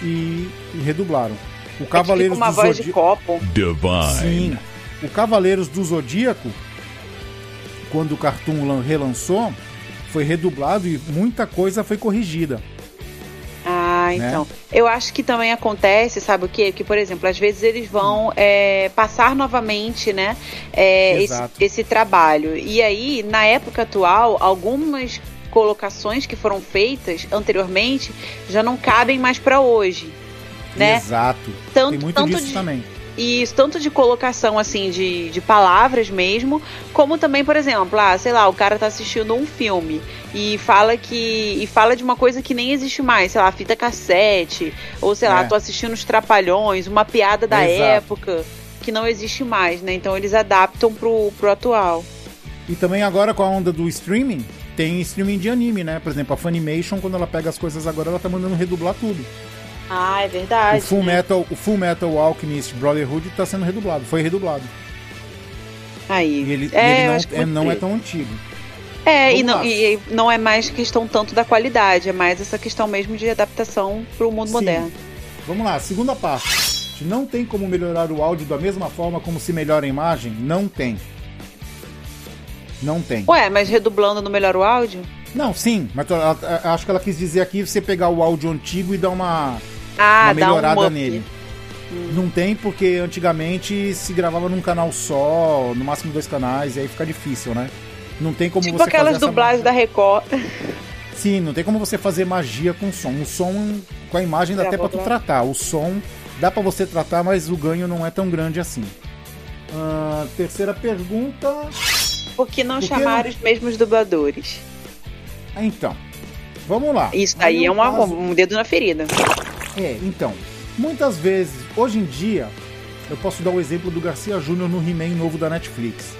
e, e redublaram. O É Cavaleiros uma do voz de Zodíaco. copo. Sim. O Cavaleiros do Zodíaco, quando o Cartoon lan- relançou, foi redublado e muita coisa foi corrigida. Ah, Né? então. Eu acho que também acontece, sabe o quê? Que, por exemplo, às vezes eles vão é, passar novamente, né? é, esse, esse trabalho. E aí, na época atual, algumas colocações que foram feitas anteriormente já não cabem mais para hoje. Né? Exato. Tanto- Tem muito tanto disso de- também. E isso tanto de colocação, assim, de, de palavras mesmo, como também, por exemplo, ah, sei lá, o cara tá assistindo um filme e fala que. e fala de uma coisa que nem existe mais, sei lá, fita cassete, ou sei lá, É. tô assistindo os trapalhões, uma piada da Exato. época que não existe mais, né? Então eles adaptam pro, pro atual. E também agora com a onda do streaming, tem streaming de anime, né? Por exemplo, a Funimation, quando ela pega as coisas agora, ela tá mandando redublar tudo. Ah, é verdade. o Full né? Metal, o Full Metal Alchemist Brotherhood tá sendo redublado, foi redublado. Aí. E ele, e é, ele eu não, é, não é tão antigo. É, e não, lá. e não é mais questão tanto da qualidade, é mais essa questão mesmo de adaptação pro mundo Sim. moderno. Vamos lá, segunda parte. Não tem como melhorar o áudio da mesma forma como se melhora a imagem? Não tem. Não tem. Ué, mas redublando não melhora o áudio? Não, sim, mas acho que ela quis dizer aqui você pegar o áudio antigo e dar uma, Ah, uma melhorada um nele. Não tem porque antigamente se gravava num canal só, no máximo dois canais, e aí fica difícil, né? Não tem como Tipo você aquelas dublagens da Record. Sim, não tem como você fazer magia com som. O som com a imagem dá até pra tu tratar. O som dá pra você tratar, mas o ganho não é tão grande assim. Ah, terceira pergunta. Por que não Por que chamar não? os mesmos dubladores? Ah, Então, vamos lá. Isso daí é um caso- um dedo na ferida. É, então, muitas vezes, hoje em dia, eu posso dar o exemplo do Garcia Júnior no He-Man novo da Netflix.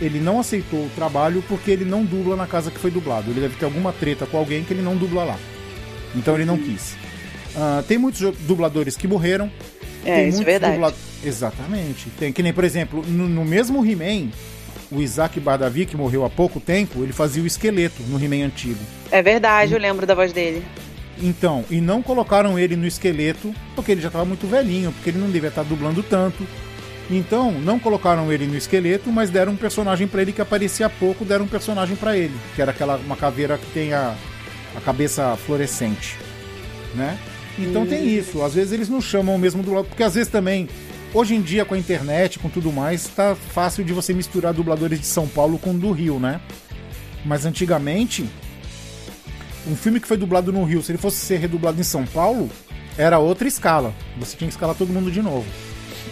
Ele não aceitou o trabalho porque ele não dubla na casa que foi dublado. Ele deve ter alguma treta com alguém que ele não dubla lá. Então ele não quis. Ah, tem muitos dubladores que morreram. É, tem isso é verdade. dubla- Exatamente. Tem que nem, por exemplo, no, no mesmo He-Man, o Isaac Bardavi, que morreu há pouco tempo, ele fazia o esqueleto no He-Man antigo. É verdade, eu lembro da voz dele. Então, e não colocaram ele no esqueleto porque ele já estava muito velhinho, porque ele não devia estar dublando tanto. Então, não colocaram ele no esqueleto, mas deram um personagem pra ele que aparecia pouco, deram um personagem pra ele, que era aquela uma caveira que tem a, a cabeça fluorescente, né? Então tem isso, às vezes eles não chamam o mesmo dublador, porque às vezes também hoje em dia com a internet, com tudo mais, tá fácil de você misturar dubladores de São Paulo com do Rio, né? Mas antigamente, um filme que foi dublado no Rio, se ele fosse ser redublado em São Paulo, era outra escala. Você tinha que escalar todo mundo de novo.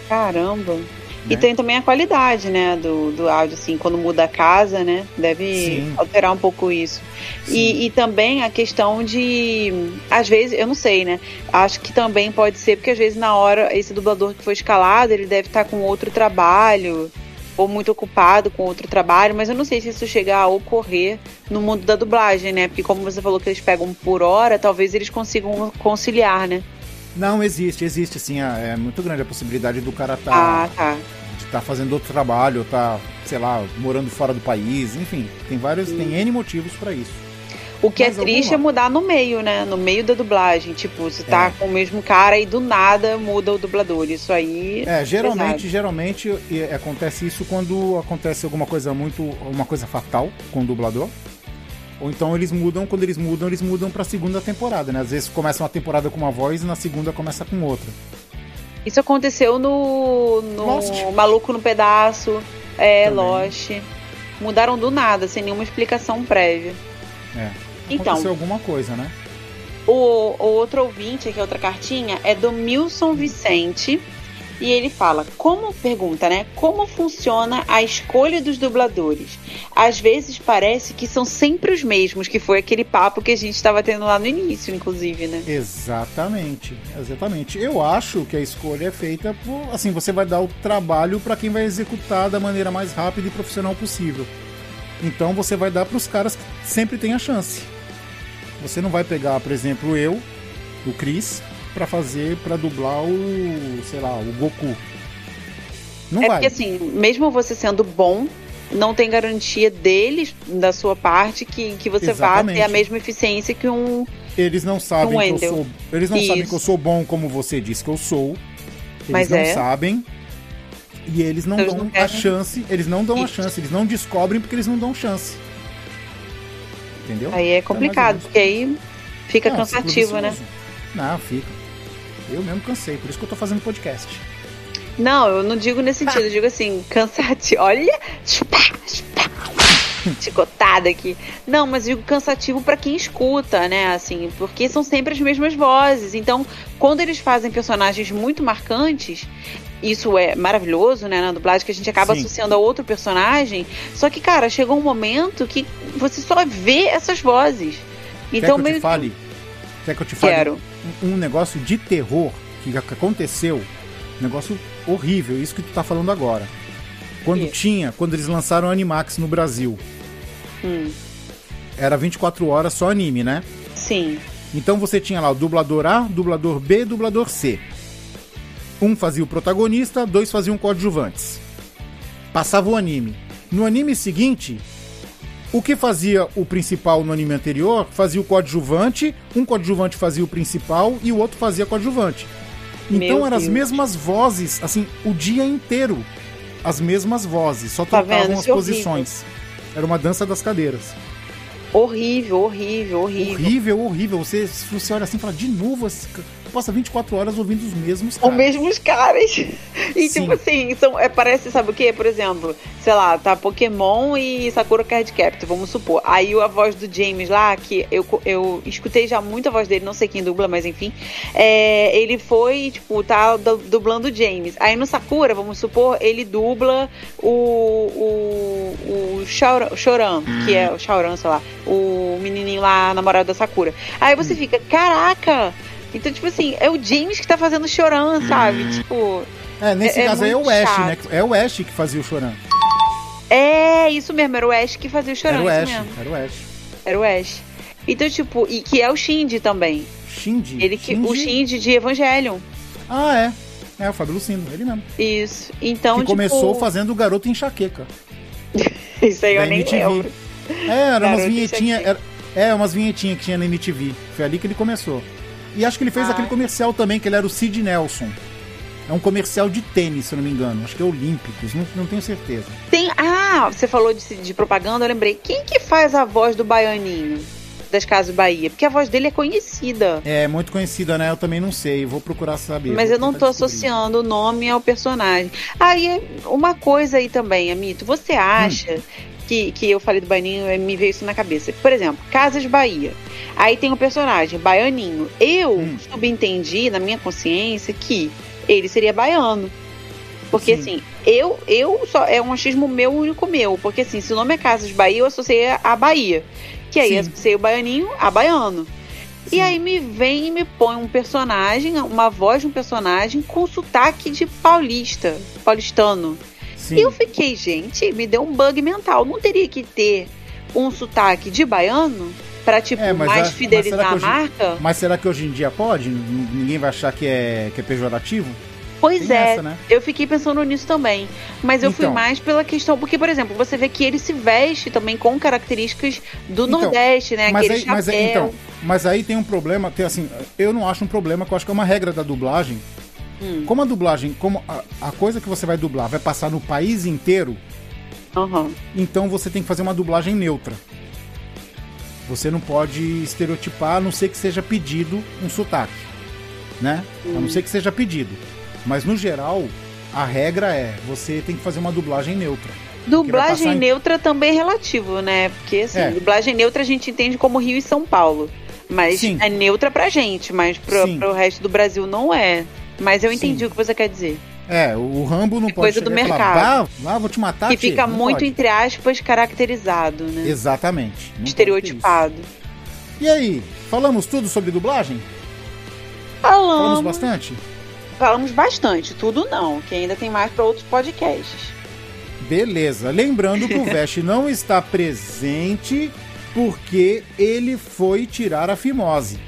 Caramba. E Né? tem também a qualidade, né, do, do áudio, assim, quando muda a casa, né? Deve Sim. alterar um pouco isso. E, e também a questão de. Às vezes, eu não sei, né? Acho que também pode ser, porque às vezes na hora, esse dublador que foi escalado, ele deve estar com outro trabalho, ou muito ocupado com outro trabalho, mas eu não sei se isso chegar a ocorrer no mundo da dublagem, né? Porque como você falou que eles pegam por hora, talvez eles consigam conciliar, né? Não, existe, existe sim. É é muito grande a possibilidade do cara tá, Ah, tá. de estar fazendo outro trabalho, tá, sei lá, morando fora do país, enfim. Tem vários, tem N motivos pra isso. O que Mais é triste alguma? é mudar no meio, né? No meio da dublagem. Tipo, você tá É. com o mesmo cara e do nada muda o dublador. Isso aí. É, geralmente, pesado. geralmente e, acontece isso quando acontece alguma coisa muito, uma coisa fatal com o dublador. Ou então eles mudam, quando eles mudam, eles mudam pra segunda temporada, né? Às vezes começa uma temporada com uma voz e na segunda começa com outra. Isso aconteceu no. no Lost. Maluco no Pedaço. É, Também. Lost. Mudaram do nada, sem nenhuma explicação prévia. É. Então, Aconteceu alguma coisa, né? O, o outro ouvinte, aqui outra cartinha, é do Milson Vicente. E ele fala, como pergunta, né? Como funciona a escolha dos dubladores? Às vezes parece que são sempre os mesmos, que foi aquele papo que a gente estava tendo lá no início, inclusive, né? Exatamente, exatamente. Eu acho que a escolha é feita por, assim, você vai dar o trabalho para quem vai executar da maneira mais rápida e profissional possível. Então você vai dar para os caras que sempre têm a chance. Você não vai pegar, por exemplo, eu, o Chris, para fazer, para dublar o, sei lá, o Goku. Não é vai. porque assim, mesmo você sendo bom, não tem garantia deles, da sua parte, que, que você vá Exatamente. ter a mesma eficiência que um, Eles não sabem Um que eu sou. Eles não sabem Isso. que eu sou bom como você disse que eu sou. Eles Mas não é. sabem. E eles não eles dão não a chance. Eles não dão a Isso. chance. Eles não descobrem porque eles não dão chance. Entendeu? Aí é complicado, Então, porque aí fica. Não, cansativo, né? Não, fica. Eu mesmo cansei, por isso que eu tô fazendo podcast. Não, eu não digo nesse sentido, eu digo assim, cansativo. Olha, chicotada aqui. Não, mas digo cansativo pra quem escuta, né? Assim, porque são sempre as mesmas vozes. Então, quando eles fazem personagens muito marcantes, isso é maravilhoso, né? Na dublagem, que a gente acaba Sim. associando a outro personagem. Só que, cara, chegou um momento que você só vê essas vozes. Quer Então, que eu meio te fale? Quer que eu te fale Quero. um, um negócio de terror que ac- aconteceu? Um negócio horrível, isso que tu tá falando agora. Quando Que? tinha, quando eles lançaram o Animax no Brasil, Hum, era 24 horas só anime, né? sim. Então você tinha lá o dublador A, dublador B, dublador C. Um fazia o protagonista, dois faziam coadjuvantes. Passava o anime. No anime seguinte, o que fazia o principal no anime anterior fazia o coadjuvante, um coadjuvante fazia o principal e o outro fazia coadjuvante. Então Meu eram as mesmas vozes, assim, o dia inteiro. As mesmas vozes, só Tá trocavam vendo? as é horrível. posições. Era uma dança das cadeiras. Horrível, horrível, horrível. Horrível, horrível. Você, você olha assim e fala, de novo, ca- passa 24 horas ouvindo os mesmos Os caras. mesmos caras. E Sim. tipo assim, são, é, parece, sabe o que? Por exemplo, sei lá, tá Pokémon e Sakura Card Captor, vamos supor. Aí a voz do James lá, que eu, eu escutei já muito a voz dele, não sei quem dubla, mas enfim. é, ele foi, tipo, tá du- dublando o James. Aí no Sakura, vamos supor, ele dubla o. o. o Choran, que é o Shaoran, sei lá, o menininho lá, namorado da Sakura. Aí você fica, caraca! Então, tipo assim, é o James que tá fazendo Choran, sabe? Tipo. É, nesse É- é caso aí é o Ash, chato. né? É o Ash que fazia o Choran. É, isso mesmo, era o Ash que fazia o Choran, Era o Ash, mesmo. era o Ash. Era o Ash. Então, tipo, e que é o Shinji também. Shinji. Ele que, o Shinji de Evangelion. Ah, é. É, o Fábio Lucindo, ele mesmo. Isso. Então, que tipo, começou fazendo o Garoto Enxaqueca. Isso aí eu nem MTV. lembro. É, era umas vinhetinhas. Era, é, umas vinhetinhas que tinha na MTV. Foi ali que ele começou. E acho que ele fez Ah. aquele comercial também, que ele era o Sid Nelson. É um comercial de tênis, se eu não me engano. Acho que é Olímpicos, não, não tenho certeza. Tem. Ah, você falou de, de propaganda, eu lembrei. Quem que faz a voz do Baianinho das Casas Bahia? Porque a voz dele é conhecida. É muito conhecida, né? Eu também não sei. Vou procurar saber. Mas eu não tô descobrir. associando o nome ao personagem. Aí, é uma coisa aí também, Amito. Você acha Hum. Que, que eu falei do Baianinho e me veio isso na cabeça? Por exemplo, Casas Bahia. Aí tem o personagem, Baianinho. Eu Hum. subentendi na minha consciência que ele seria baiano. Porque Sim. assim, eu, eu só. É um achismo meu, único meu. Porque assim, se o nome é Casas Bahia, eu associei a Bahia. Que aí Sim. associei o baianinho a baiano. E Sim. aí me vem e me põe um personagem, uma voz de um personagem com sotaque de paulista, paulistano. Sim. E eu fiquei, gente, me deu um bug mental. Não teria que ter um sotaque de baiano pra, tipo, É, mas mais a- mas fidelizar que a hoje- marca? Mas será que hoje em dia pode? Ninguém vai achar que é, que é pejorativo? Pois Tem é, essa, né? eu fiquei pensando nisso também. Mas eu fui Então. mais pela questão, porque, por exemplo, você vê que ele se veste também com características do Então, Nordeste, né? Mas Aquele aí, mas, aí, chapéu. então, mas aí tem um problema, que assim, eu não acho um problema, que eu acho que é uma regra da dublagem. Hum. Como a dublagem, como a, a coisa que você vai dublar vai passar no país inteiro, Aham. então você tem que fazer uma dublagem neutra. Você não pode estereotipar, a não ser que seja pedido um sotaque, né? A Hum. não ser que seja pedido. Mas no geral, a regra é, você tem que fazer uma dublagem neutra. Dublagem em- neutra também é relativo, né? Porque, assim, É. dublagem neutra a gente entende como Rio e São Paulo. Mas Sim. é neutra pra gente, mas pro, Sim. pro resto do Brasil não é. Mas eu entendi Sim. o que você quer dizer. É, o Rambo não É pode coisa do falar, mercado. "Vá, vá, vou te matar, que tchê." fica Não muito, pode. entre aspas, caracterizado, né? Exatamente. Não Estereotipado. E aí, falamos tudo sobre dublagem? Falamos Falamos, bastante? falamos bastante, tudo não, que ainda tem mais pra outros podcasts. Beleza. Lembrando que o Vesh não está presente porque ele foi tirar a fimose.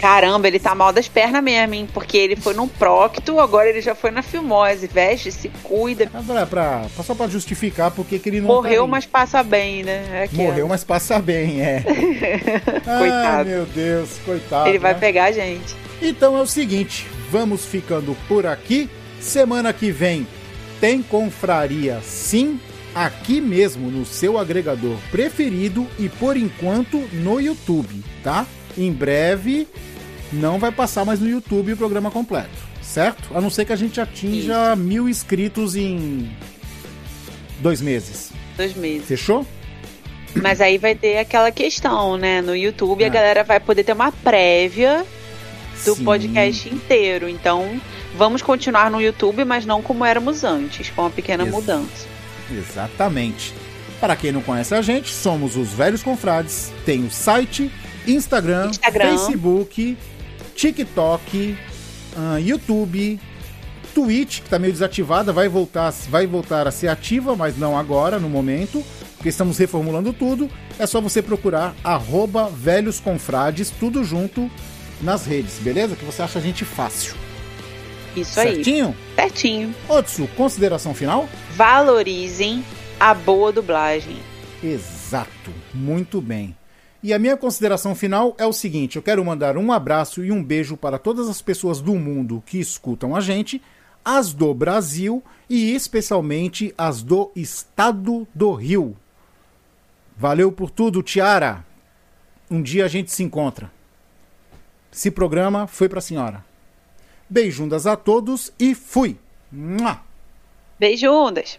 Caramba, ele tá mal das pernas mesmo, hein? Porque ele foi no Procto, agora ele já foi na Filmose. Veste, se cuida. É pra, pra- só pra justificar porque que ele não Morreu, tá mas passa bem, né? Aqui, ó. Morreu, mas passa bem, é. Ai, Coitado. meu Deus, coitado. Ele vai né? pegar a gente. Então é o seguinte, vamos ficando por aqui. Semana que vem tem confraria sim, aqui mesmo no seu agregador preferido e por enquanto no YouTube, tá? Em breve não vai passar mais no YouTube o programa completo, certo? A não ser que a gente atinja mil inscritos em dois meses. Dois meses. Fechou? Mas aí vai ter aquela questão, né? No YouTube Ah. a galera vai poder ter uma prévia do Sim. podcast inteiro. Então, vamos continuar no YouTube, mas não como éramos antes, com uma pequena Ex- mudança. Exatamente. Para quem não conhece a gente, somos os Velhos Confrades. Tem o site, Instagram, Instagram. Facebook, TikTok, ah, YouTube, Twitch, que tá meio desativada, vai voltar, vai voltar a ser ativa, mas não agora, no momento, porque estamos reformulando tudo. É só você procurar arroba Velhos Confrades, tudo junto nas redes, beleza? Que você acha a gente fácil. Isso aí. Certinho? Certinho. Otsu, consideração final? Valorizem a boa dublagem. Exato, muito bem. E a minha consideração final é o seguinte: eu quero mandar um abraço e um beijo para todas as pessoas do mundo que escutam a gente, as do Brasil e especialmente as do estado do Rio. Valeu por tudo, Tiara. Um dia a gente se encontra. Esse programa foi para a senhora. Beijundas a todos e fui. Beijundas.